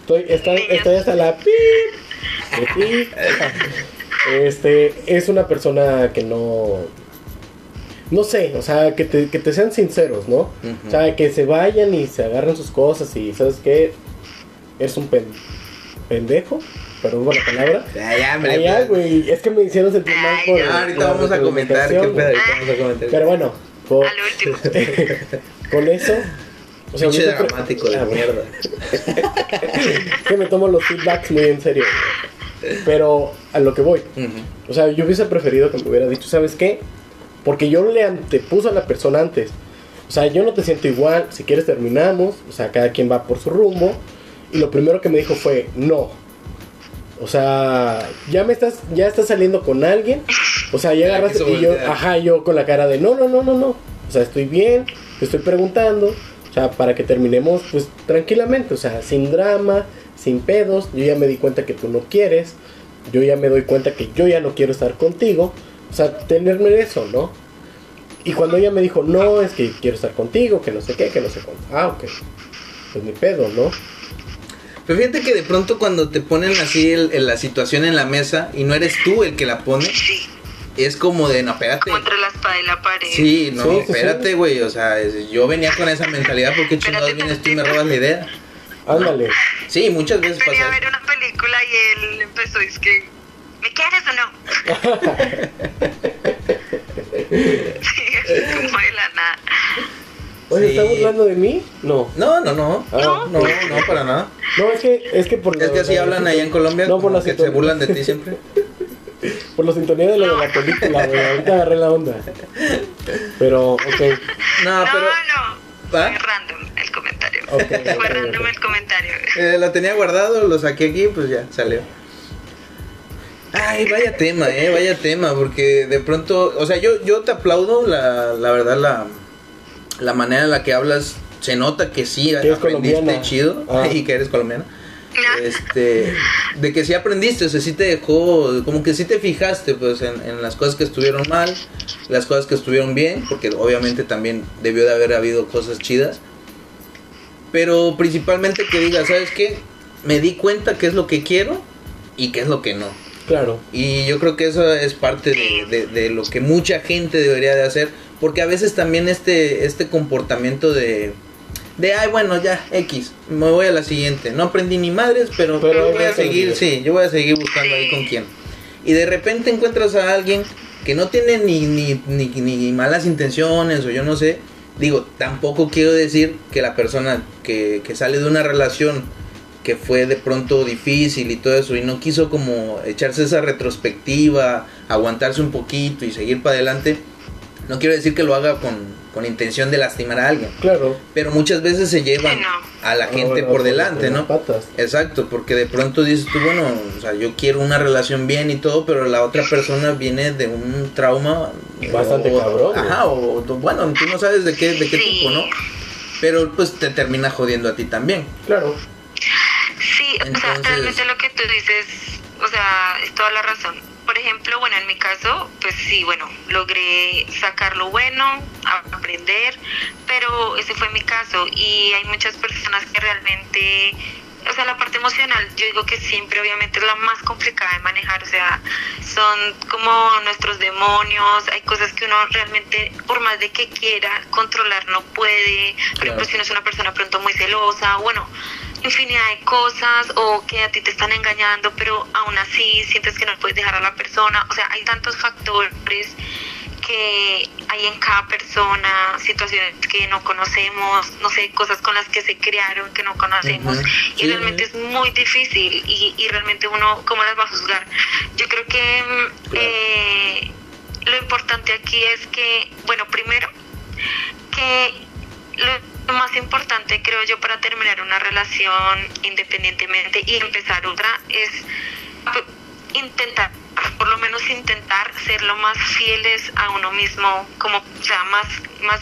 Estoy, estoy, hasta la de ti. Este, es una persona que no. No sé, o sea, que te, que te sean sinceros, ¿no? O sea, que se vayan y se agarren sus cosas y, ¿sabes qué? Es un pendejo perdón por la palabra. Ya, ya, me ya, güey. Es que me hicieron sentir mal por. ahorita vamos a comentar. ¿Qué pedo? Vamos a comentar. Pero bueno, con, con eso. O sea, Pinche dramático de ah, mierda. que me tomo los feedbacks muy en serio. Pero a lo que voy. O sea, yo hubiese preferido que me hubiera dicho, ¿sabes qué? Porque yo le antepuse a la persona antes. O sea, yo no te siento igual. Si quieres terminamos. O sea, cada quien va por su rumbo. Y lo primero que me dijo fue, no, o sea, ya me estás, ya estás saliendo con alguien. O sea, ya agarraste y yo, ajá, yo con la cara de no, no, no, no, no. O sea, estoy bien, te estoy preguntando. O sea, para que terminemos, pues tranquilamente. O sea, sin drama, sin pedos. Yo ya me di cuenta que tú no quieres. Yo ya me doy cuenta que yo ya no quiero estar contigo. O sea, tenerme eso, ¿no? Y cuando ella me dijo, no, es que quiero estar contigo, que no sé qué, que no sé cuánto. Ah, ok. Pues mi pedo, ¿no? Pero fíjate que de pronto cuando te ponen así el, la situación en la mesa y no eres tú el que la pone, es como de, no, espérate. Como entre la espada y la pared. Sí, no, espérate, güey. O sea, yo venía con esa mentalidad porque chingados vienes tú y me robas la idea. Ándale. Sí, muchas veces Venía a ver una película y él empezó, es que, ¿me quieres o no? sí, como de la nada. Oye, ¿está burlando de mí? No. No, no, no. Ah, no, no, no, para nada. No, es que, es que por Es que así hablan allá en Colombia. No, por la que se burlan de ti siempre. por la sintonía de, lo de la película, güey. Ahorita agarré la onda. Pero, ok. No, pero. No, no. Fue random el comentario. Okay, Fue random el comentario. Eh, lo tenía guardado, lo saqué aquí, pues ya, salió. Ay, vaya tema, eh, vaya tema, porque de pronto, o sea, yo, yo te aplaudo la, la verdad, la, la manera en la que hablas se nota que sí aprendiste chido ah. y que eres colombiana. Este, de que sí aprendiste, o sea, sí te dejó, como que sí te fijaste pues en, las cosas que estuvieron mal, las cosas que estuvieron bien, porque obviamente también debió de haber habido cosas chidas. Pero principalmente que digas, ¿sabes qué? Me di cuenta qué es lo que quiero y qué es lo que no. Claro. Y yo creo que eso es parte de, de lo que mucha gente debería de hacer porque a veces también este, este comportamiento de, de, ay, bueno, ya, X, me voy a la siguiente. No aprendí ni madres, pero, pero voy a seguir, sí, yo voy a seguir buscando ahí con quién. Y de repente encuentras a alguien que no tiene ni, ni, ni, ni malas intenciones o yo no sé. Digo, tampoco quiero decir que la persona que, que sale de una relación que fue de pronto difícil y todo eso y no quiso como echarse esa retrospectiva, aguantarse un poquito y seguir para adelante, no quiero decir que lo haga con, intención de lastimar a alguien. Claro. Pero muchas veces se llevan a la gente por delante, ¿no? Exacto, porque de pronto dices tú, bueno, o sea, yo quiero una relación bien y todo, pero la otra persona viene de un trauma bastante cabrón. Ajá, o bueno, tú no sabes de qué de qué tipo, ¿no? Pero pues te termina jodiendo a ti también. Claro. Sí, o sea, realmente lo que tú dices, o sea, es toda la razón. Por ejemplo, bueno, en mi caso, pues sí, bueno, logré sacar lo bueno, aprender, pero ese fue mi caso. Y hay muchas personas que realmente o sea, la parte emocional, yo digo que siempre obviamente es la más complicada de manejar, o sea, son como nuestros demonios, hay cosas que uno realmente, por más de que quiera controlar, no puede, por ejemplo, si uno es una persona pronto muy celosa, bueno, infinidad de cosas o que a ti te están engañando, pero aún así sientes que no puedes dejar a la persona. O sea, hay tantos factores que hay en cada persona, situaciones que no conocemos, no sé, cosas con las que se crearon que no conocemos y realmente es muy difícil y, y, realmente uno, ¿cómo las va a juzgar? Yo creo que eh, lo importante aquí es que, bueno, primero, que lo lo más importante, creo yo, para terminar una relación independientemente y empezar otra es intentar, por lo menos intentar ser lo más fieles a uno mismo, como, o sea, más, más,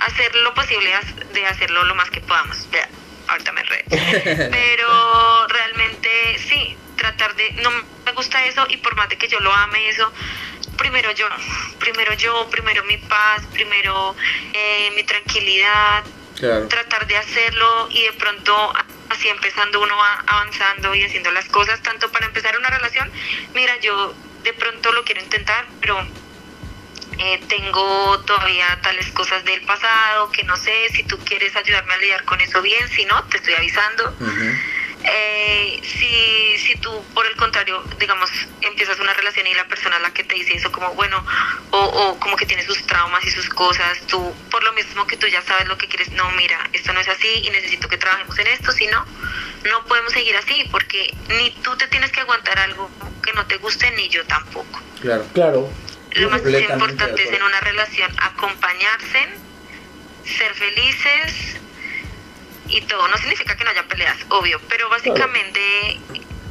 hacer lo posible de hacerlo lo más que podamos. Ya, ahorita me re. Pero realmente sí, tratar de, no me gusta eso y por más de que yo lo ame eso, primero yo, primero yo, primero mi paz, primero eh, mi tranquilidad, tratar de hacerlo y de pronto así empezando uno va avanzando y haciendo las cosas, tanto para empezar una relación, mira, yo de pronto lo quiero intentar, pero eh, tengo todavía tales cosas del pasado que no sé si tú quieres ayudarme a lidiar con eso bien, si no, te estoy avisando. Eh, si, si tú, por el contrario, digamos, empiezas una relación y la persona a la que te dice eso, como bueno, o, o como que tiene sus traumas y sus cosas, tú, por lo mismo que tú ya sabes lo que quieres, no, mira, esto no es así y necesito que trabajemos en esto, si no, no podemos seguir así, porque ni tú te tienes que aguantar algo que no te guste, ni yo tampoco. Claro, claro. Lo más importante es en una relación acompañarse, ser felices y todo. No significa que no haya peleas, obvio, pero básicamente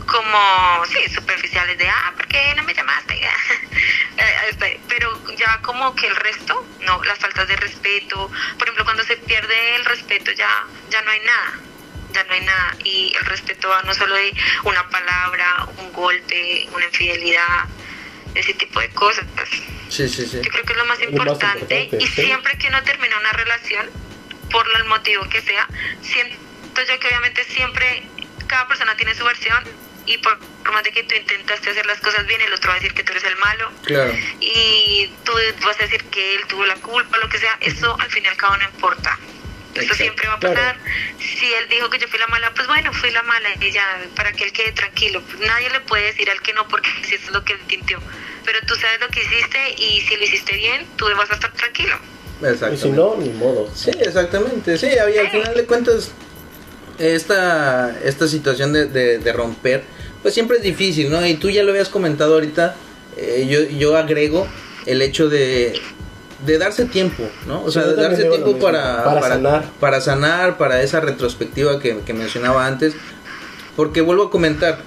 como, sí, superficiales de, ah, ¿por qué no me llamaste? Eh, este, pero ya como que el resto, no, las faltas de respeto, por ejemplo, cuando se pierde el respeto ya, ya no hay nada, ya no hay nada. Y el respeto va no solo de una palabra, un golpe, una infidelidad, ese tipo de cosas. Sí, sí, sí. Yo creo que es lo más importante. y siempre que uno termina una relación, por el motivo que sea, siento yo que obviamente siempre cada persona tiene su versión y por, más de que tú intentaste hacer las cosas bien, el otro va a decir que tú eres el malo. Claro. Y tú vas a decir que él tuvo la culpa, lo que sea. Eso al fin y al cabo no importa. Eso siempre va a pasar. Si él dijo que yo fui la mala, pues bueno, fui la mala y ya, para que él quede tranquilo. Nadie le puede decir al que no porque si es lo que él sintió. Pero tú sabes lo que hiciste y si lo hiciste bien, tú vas a estar tranquilo. Y si no, ni modo. Sí, exactamente. Sí, había, al final de cuentas, esta, esta situación de, de, romper, pues siempre es difícil, ¿no? Y tú ya lo habías comentado ahorita, eh, yo, yo agrego el hecho de, de darse tiempo, ¿no? O sea, de darse tiempo para, para, sanar. Para sanar, para esa retrospectiva que, que mencionaba antes. Porque vuelvo a comentar,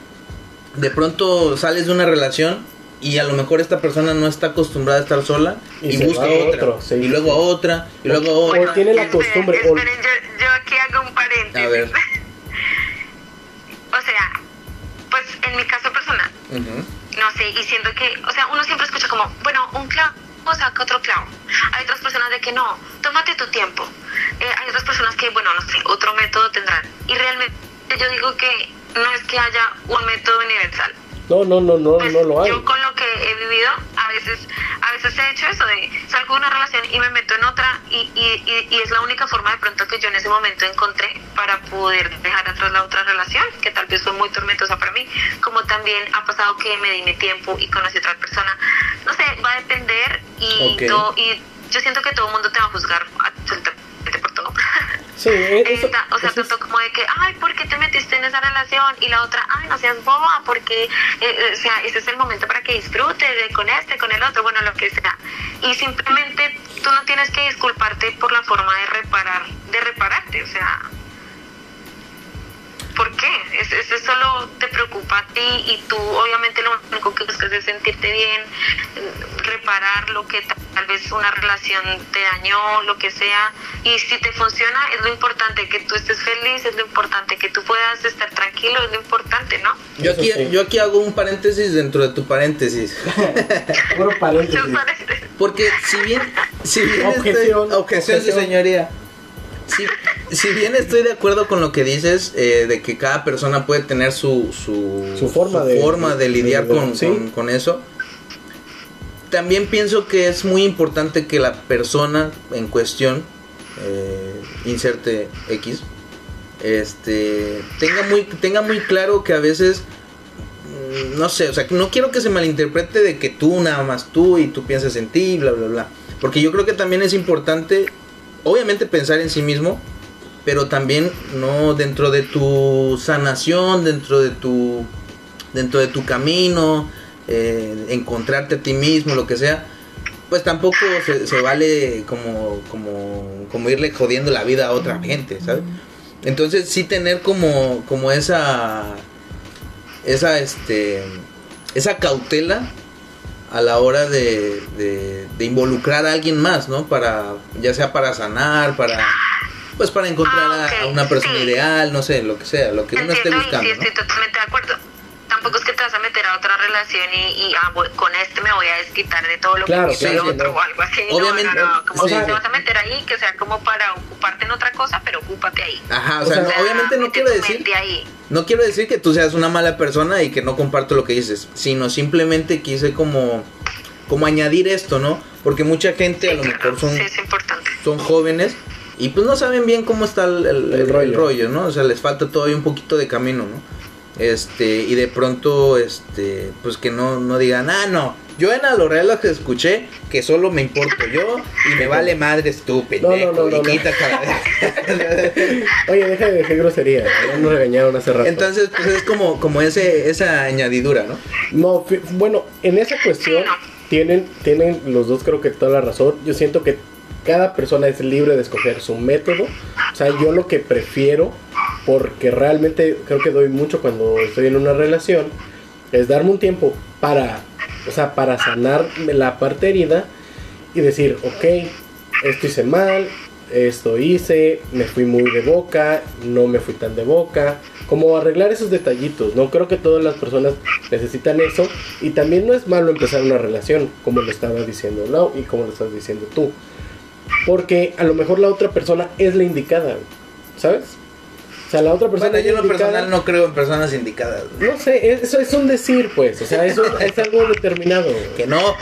de pronto sales de una relación y a lo mejor esta persona no está acostumbrada a estar sola y, busca otra y luego a otra y luego a otra. O tiene la costumbre. Esperen, yo, aquí hago un paréntesis. A ver. o sea, pues en mi caso personal, no sé, y siento que, o sea, uno siempre escucha como, bueno, un clavo saca otro clavo. Hay otras personas de que no, tómate tu tiempo. Eh, hay otras personas que, bueno, no sé, otro método tendrán. Y realmente yo digo que no es que haya un método universal no, no, no, no, pues no lo hay. Yo con veces, a veces he hecho eso de salgo de una relación y me meto en otra y, y, y, es la única forma de pronto que yo en ese momento encontré para poder dejar atrás la otra relación, que tal vez fue muy tormentosa para mí, como también ha pasado que me di mi tiempo y conocí a otra persona. No sé, va a depender y, todo, y yo siento que todo el mundo te va a juzgar absolutamente. Sí, eso, o sea, tanto como de que, ay, ¿por qué te metiste en esa relación? Y la otra, ay, no seas boba, porque, eh, eh, o sea, ese es el momento para que disfrutes de, con este, con el otro, bueno, lo que sea. Y simplemente tú no tienes que disculparte por la forma de reparar, de repararte, o sea, ¿por qué? Eso, solo te preocupa a ti y tú obviamente lo único que buscas es sentirte bien, reparar lo que tal vez una relación te dañó, lo que sea. Y si te funciona, es lo importante, que tú estés feliz, es lo importante, que tú puedas estar tranquilo, es lo importante, ¿no? Yo aquí, yo aquí hago un paréntesis dentro de tu paréntesis. paréntesis. Porque si bien... Si bien objeción, objeción, señoría si bien estoy de acuerdo con lo que dices, eh, de que cada persona puede tener su, su, forma, de, forma de, lidiar con, con, eso, también pienso que es muy importante que la persona en cuestión, eh, inserte X, este, tenga muy, tenga muy claro que a veces, mm, no sé, o sea, no quiero que se malinterprete de que tú nada más tú y tú piensas en ti, bla, bla, bla. Porque yo creo que también es importante, obviamente, pensar en sí mismo, pero también no dentro de tu sanación, dentro de tu dentro de tu camino, eh, encontrarte a ti mismo, lo que sea, pues tampoco se, vale como, como, como irle jodiendo la vida a otra gente, ¿sabes? Entonces sí tener como, como esa, esa, este, esa cautela a la hora de, de, de involucrar a alguien más, ¿no? Para, ya sea para sanar, para pues para encontrar ah, a una persona ideal, no sé, lo que sea, lo que uno esté buscando. Sí, estoy totalmente de acuerdo. Tampoco es que te vas a meter a otra relación y, y ah, con este me voy a desquitar de todo lo que hice otro o algo así. Obviamente. No, no, como te vas a meter ahí, que sea como para ocuparte en otra cosa, pero ocúpate ahí. Ajá, o, sea, obviamente no quiero decir. No quiero decir que tú seas una mala persona y que no comparto lo que dices, sino simplemente quise como como añadir esto, ¿no? Porque mucha gente a lo mejor son, son jóvenes y pues no saben bien cómo está el, rollo. ¿no? O sea, les falta todavía un poquito de camino, ¿no? Este, y de pronto, este, pues que no, no digan, ah, no, yo en Alorela que escuché que solo me importo yo y me vale madre estúpido. No, no, no, no, Oye, deja de decir grosería, ya nos regañaron hace rato. Entonces, pues es como, como ese, esa añadidura, ¿no? No, bueno, en esa cuestión tienen, tienen los dos creo que toda la razón. Yo siento que cada persona es libre de escoger su método. O sea, yo lo que prefiero, porque realmente creo que doy mucho cuando estoy en una relación, es darme un tiempo para, o sea, para sanar la parte herida y decir, ok, esto hice mal, esto hice, me fui muy de boca, no me fui tan de boca, como arreglar esos detallitos, ¿no? Creo que todas las personas necesitan eso y también no es malo empezar una relación, como lo estaba diciendo Lau y como lo estás diciendo tú. Porque a lo mejor la otra persona es la indicada, ¿sabes? O sea, la otra persona. Bueno, yo en lo personal no creo en personas indicadas. No sé, eso es un decir, pues. O sea, eso es algo determinado. Que no.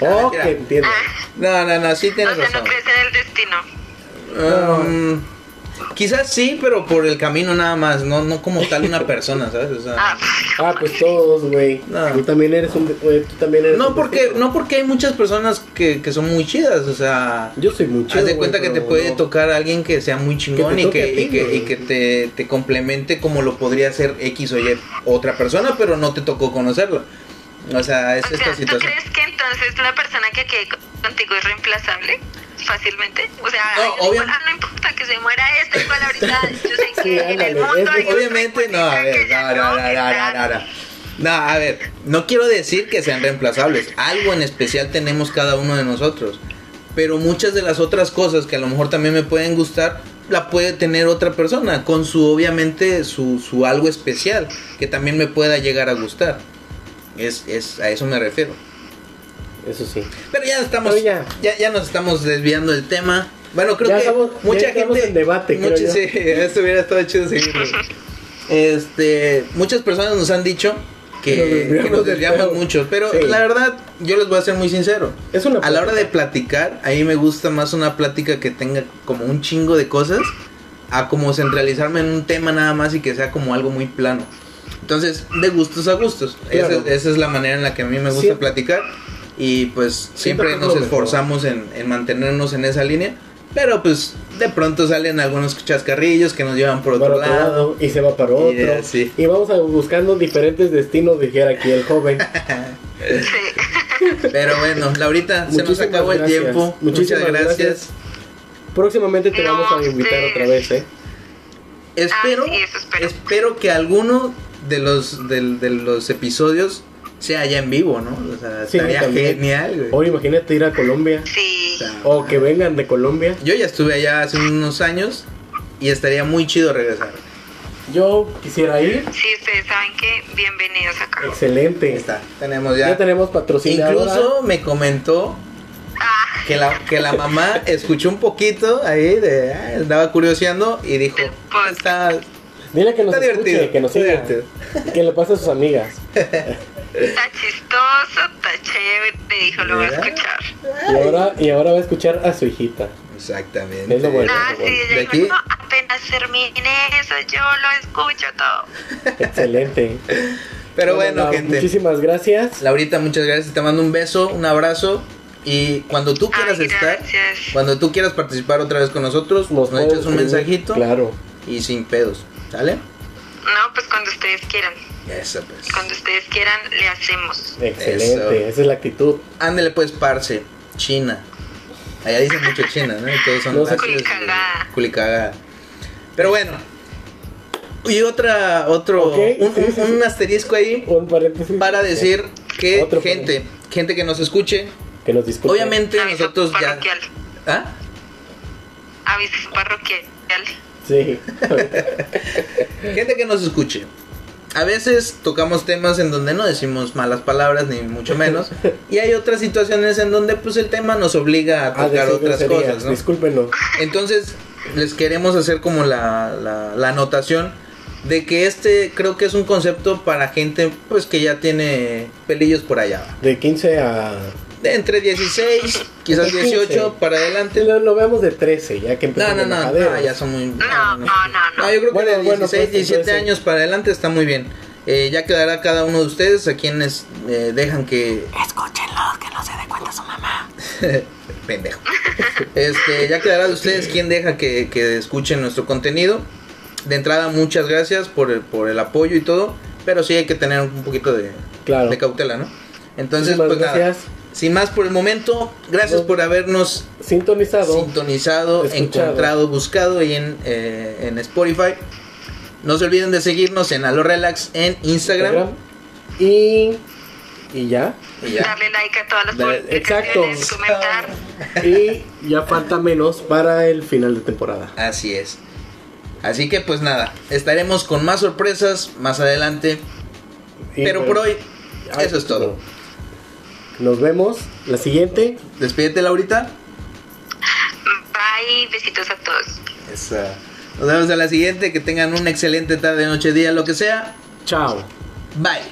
Oh, que entiendo. No, no, no, sí tienes o sea, no crees en el destino. Um, Quizás sí, pero por el camino nada más, no, no como tal una persona, ¿sabes? O sea, ah. pues todos, güey. Tú también eres un, tú también eres No, porque no porque hay muchas personas que, que son muy chidas, o sea, yo soy muy chido. Haz de cuenta que te puede tocar a alguien que sea muy chingón y que, y que, y que te, te complemente como lo podría hacer X o Y otra persona, pero no te tocó conocerlo. O sea, es esta situación. ¿Tú crees que entonces la persona que quede contigo es reemplazable? Fácilmente. O sea, no, no importa que se muera este igual ahorita. Yo sé que en el mundo hay Obviamente no, a ver, no, no, no, no, no, no. a ver, no quiero decir que sean reemplazables. Algo en especial tenemos cada uno de nosotros. Pero muchas de las otras cosas que a lo mejor también me pueden gustar, la puede tener otra persona. Con su, obviamente, su, su algo especial. Que también me pueda llegar a gustar. Es, es, a eso me refiero eso sí. Pero ya estamos, ya. ya. nos estamos desviando del tema. Bueno, creo que mucha gente. En debate, mucho, Sí, esto hubiera estado chido seguirlo. Este, muchas personas nos han dicho que, nos desviamos mucho. Pero la verdad, yo les voy a ser muy sincero. Es una a la hora de platicar, a mí me gusta más una plática que tenga como un chingo de cosas a como centralizarme en un tema nada más y que sea como algo muy plano. Entonces, de gustos a gustos. Esa, es la manera en la que a mí me gusta platicar. Y pues siempre nos esforzamos en, en mantenernos en esa línea. Pero pues de pronto salen algunos chascarrillos que nos llevan por otro, lado, Y se va para otro. Y vamos a, buscando diferentes destinos, dijera aquí el joven. Pero bueno, Laurita, se nos acabó el tiempo. Muchísimas gracias. Próximamente te vamos a invitar otra vez, ¿eh? Espero, espero. que alguno de los, de, de los episodios sea allá en vivo, ¿no? O sea, estaría genial, güey. Oye, imagínate ir a Colombia. Sí. O que vengan de Colombia. Yo ya estuve allá hace unos años y estaría muy chido regresar. Yo quisiera ir. Sí, ustedes saben que bienvenidos acá. Excelente. está. Tenemos ya. Ya tenemos patrocinador. Incluso me comentó ah. que la, que la mamá escuchó un poquito ahí, de, ah, andaba curioseando y dijo, está, Dile que nos está escuche, divertido, que nos siga, que le pase a sus amigas. Está chistoso, está chévere, dijo, lo voy a escuchar. Y ahora, y ahora va a escuchar a su hijita. Exactamente. Es lo bueno. Ah, sí, ¿De aquí? apenas termine eso, yo lo escucho todo. Excelente. Pero bueno, gente. Muchísimas gracias. Laurita, muchas gracias. Te mando un beso, un abrazo. Y cuando tú quieras estar, cuando tú quieras participar otra vez con nosotros, nos, nos echas un mensajito. Claro. Y sin pedos. ¿Sale? No, pues cuando ustedes quieran. Eso pues. Cuando ustedes quieran, le hacemos. Excelente, esa es la actitud. Ándele pues, parce. China. Allá dicen mucho China, ¿no? Y todos son no culicagada. culicagada. Pero bueno. Y otra, otro, un, asterisco ahí un paréntesis. para decir que gente, gente que nos escuche, que nos disculpe. Obviamente nosotros ya. ¿Ah? Aviso parroquial. Sí. gente que nos escuche a veces tocamos temas en donde no decimos malas palabras, ni mucho menos. y hay otras situaciones en donde pues el tema nos obliga a tocar otras cosas, ¿no? Discúlpenos. Entonces, les queremos hacer como la, la, la anotación de que este creo que es un concepto para gente pues que ya tiene pelillos por allá. De 15 a de entre 16, quizás 18 para adelante. Lo, vemos de 13, ya que empezamos. No, no, no, ya son muy. No, no, no. yo creo que de 16, 17 pues, años para adelante está muy bien. Eh, ya quedará cada uno de ustedes a quienes eh, dejan que. Escúchenlo, que no se dé cuenta su mamá. Pendejo. Este, ya quedará de ustedes quien deja que, que escuchen nuestro contenido. De entrada, muchas gracias por el, por el apoyo y todo. Pero sí hay que tener un poquito de, de cautela, ¿no? Entonces, pues gracias. Sin más por el momento, gracias por habernos sintonizado, sintonizado encontrado, buscado ahí en, eh, en Spotify. No se olviden de seguirnos en Alo Relax en Instagram. Y, y ya. Y Darle like a todas las publicaciones, Exacto. comentar. Y ya falta menos para el final de temporada. Así es. Así que pues nada, estaremos con más sorpresas más adelante. pero, por hoy, eso es todo. Nos vemos la siguiente. Despídete, Laurita. Bye, besitos a todos. Esa. Nos vemos a la siguiente. Que tengan una excelente tarde, noche, día, lo que sea. Chao. Bye.